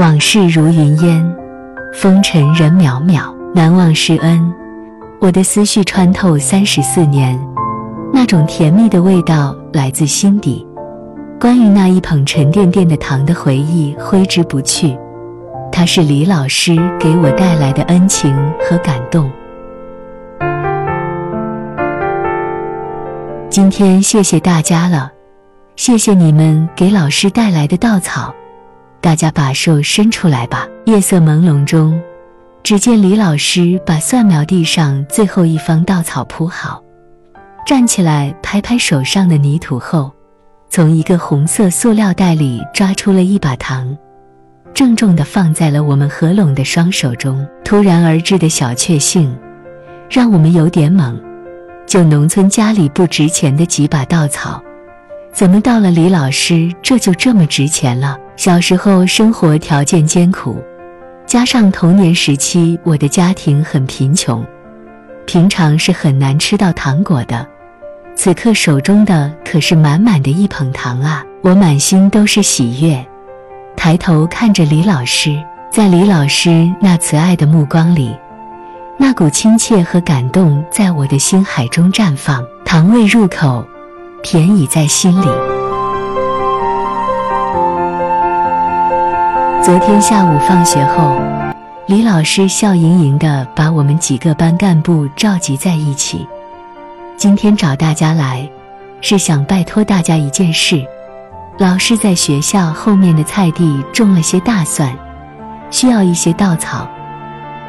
往事如云烟，风尘人渺渺，难忘师恩。我的思绪穿透三十四年，那种甜蜜的味道来自心底。关于那一捧沉甸甸的糖的回忆挥之不去，它是李老师给我带来的恩情和感动。今天谢谢大家了，谢谢你们给老师带来的稻草。大家把手伸出来吧。夜色朦胧中，只见李老师把蒜苗地上最后一方稻草铺好，站起来拍拍手上的泥土后，从一个红色塑料袋里抓出了一把糖，郑重地放在了我们合拢的双手中。突然而至的小确幸，让我们有点懵。就农村家里不值钱的几把稻草，怎么到了李老师这就这么值钱了？小时候生活条件艰苦，加上童年时期我的家庭很贫穷，平常是很难吃到糖果的。此刻手中的可是满满的一捧糖啊！我满心都是喜悦，抬头看着李老师，在李老师那慈爱的目光里。那股亲切和感动在我的心海中绽放，糖味入口，甜已在心里。昨天下午放学后，李老师笑盈盈地把我们几个班干部召集在一起。今天找大家来，是想拜托大家一件事。老师在学校后面的菜地种了些大蒜，需要一些稻草。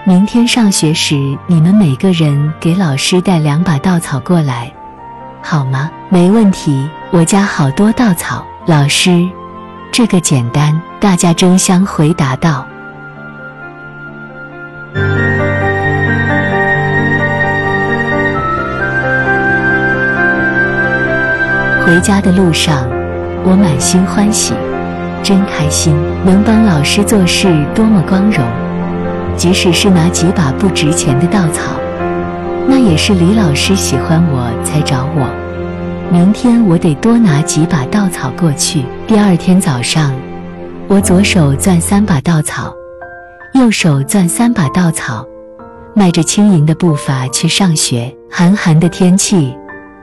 明天上学时，你们每个人给老师带两把稻草过来，好吗？没问题，我家好多稻草。老师，这个简单。大家争相回答道。回家的路上，我满心欢喜，真开心，能帮老师做事，多么光荣。即使是拿几把不值钱的稻草，那也是李老师喜欢我才找我。明天我得多拿几把稻草过去。第二天早上，我左手攥三把稻草，右手攥三把稻草，迈着轻盈的步伐去上学。寒寒的天气，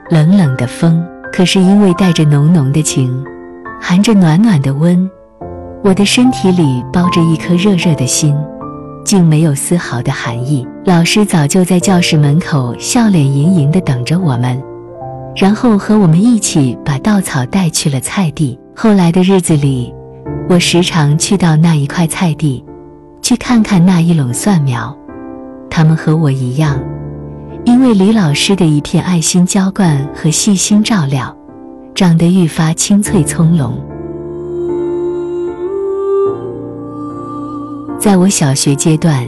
冷冷的风，可是因为带着浓浓的情，含着暖暖的温，我的身体里包着一颗热热的心。竟没有丝毫的寒意。老师早就在教室门口笑脸盈盈地等着我们，然后和我们一起把稻草带去了菜地。后来的日子里，我时常去到那一块菜地，去看看那一垄蒜苗。他们和我一样，因为李老师的一片爱心浇灌和细心照料，长得愈发青翠葱茏。在我小学阶段，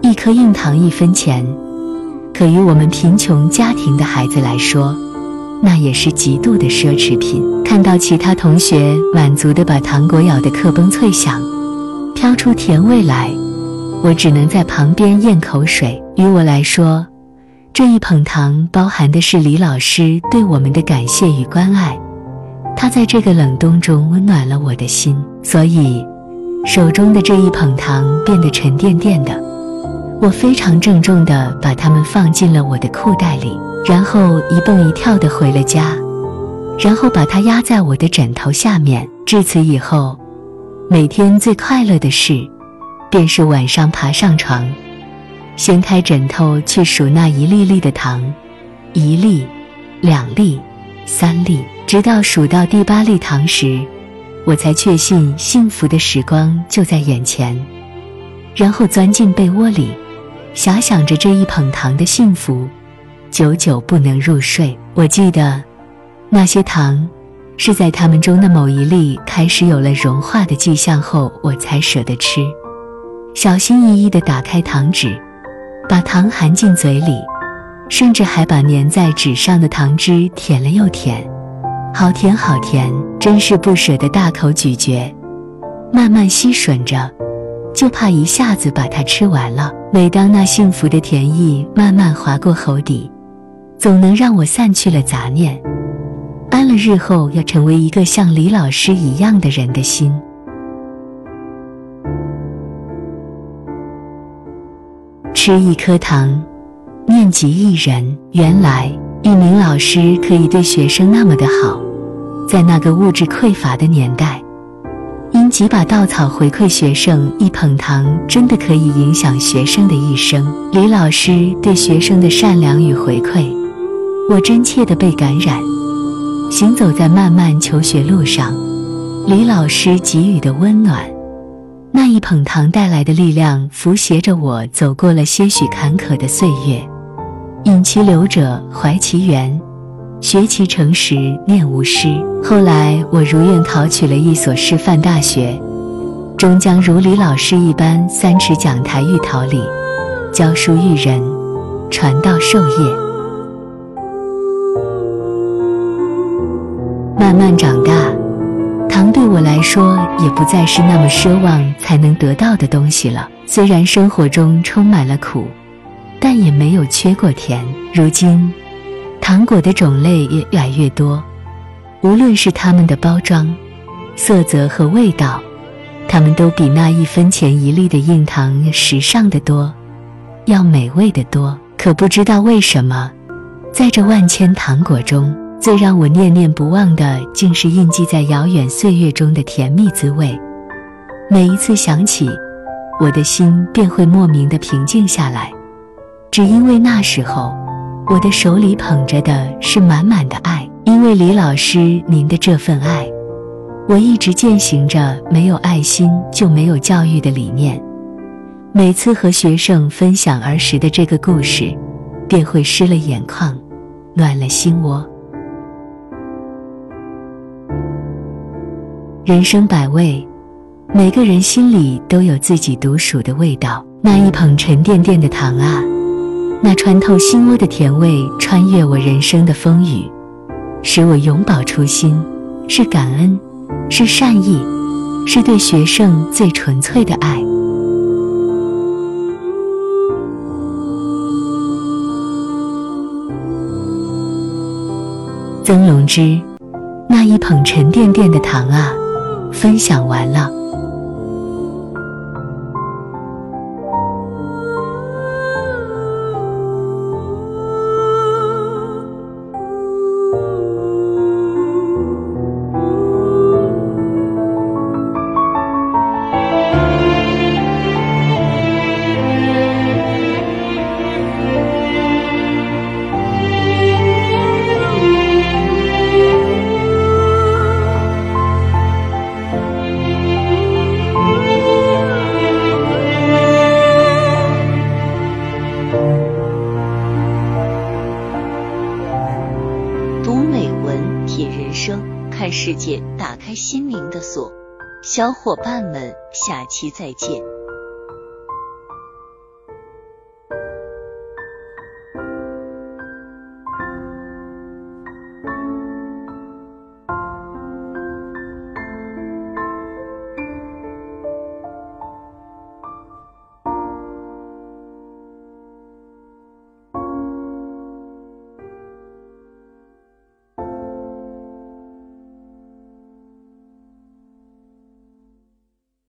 一颗硬糖一分钱，可于我们贫穷家庭的孩子来说，那也是极度的奢侈品。看到其他同学满足地把糖果咬得磕崩脆响，飘出甜味来，我只能在旁边咽口水。于我来说，这一捧糖包含的是李老师对我们的感谢与关爱，他在这个冷冬中温暖了我的心，所以。手中的这一捧糖变得沉甸甸的，我非常郑重地把它们放进了我的裤袋里，然后一蹦一跳地回了家，然后把它压在我的枕头下面。至此以后，每天最快乐的事，便是晚上爬上床，掀开枕头去数那一粒粒的糖，一粒、两粒、三粒，直到数到第八粒糖时。我才确信幸福的时光就在眼前，然后钻进被窝里，遐想着这一捧糖的幸福，久久不能入睡。我记得，那些糖是在它们中的某一粒开始有了融化的迹象后，我才舍得吃。小心翼翼地打开糖纸，把糖含进嘴里，甚至还把粘在纸上的糖汁舔了又舔。好甜，好甜，真是不舍得大口咀嚼，慢慢吸吮着，就怕一下子把它吃完了。每当那幸福的甜意慢慢划过喉底总能让我散去了杂念。安了日后要成为一个像李老师一样的人的心。吃一颗糖念及一人原来一名老师可以对学生那么的好在那个物质匮乏的年代因几把稻草回馈学生一捧糖，真的可以影响学生的一生。李老师对学生的善良与回馈，我真切的被感染。行走在漫漫求学路上，李老师给予的温暖。那一捧糖带来的力量，扶携着我走过了些许坎坷的岁月。饮其流者，怀其源；学其诚实，念无师。后来我如愿考取了一所师范大学，终将如李老师一般，三尺讲台育桃李，教书育人，传道授业。慢慢长大。糖对我来说也不再是那么奢望才能得到的东西了。虽然生活中充满了苦，但也没有缺过甜。如今，糖果的种类也越来越多，无论是它们的包装、色泽和味道，它们都比那一分钱一粒的硬糖时尚的多，要美味的多。可不知道为什么，在这万千糖果中。最让我念念不忘的，竟是印记在遥远岁月中的甜蜜滋味。每一次想起，我的心便会莫名的平静下来，只因为那时候，我的手里捧着的是满满的爱。因为李老师您的这份爱，我一直践行着没有爱心就没有教育的理念。每次和学生分享儿时的这个故事，便会湿了眼眶，暖了心窝。人生百味，每个人心里都有自己独属的味道。那一捧沉甸甸的糖啊，那穿透心窝的甜味，穿越我人生的风雨，使我永葆初心。是感恩，是善意，是对学生最纯粹的爱。曾龙之，那一捧沉甸甸的糖啊。分享完了。开心灵的锁。小伙伴们，下期再见。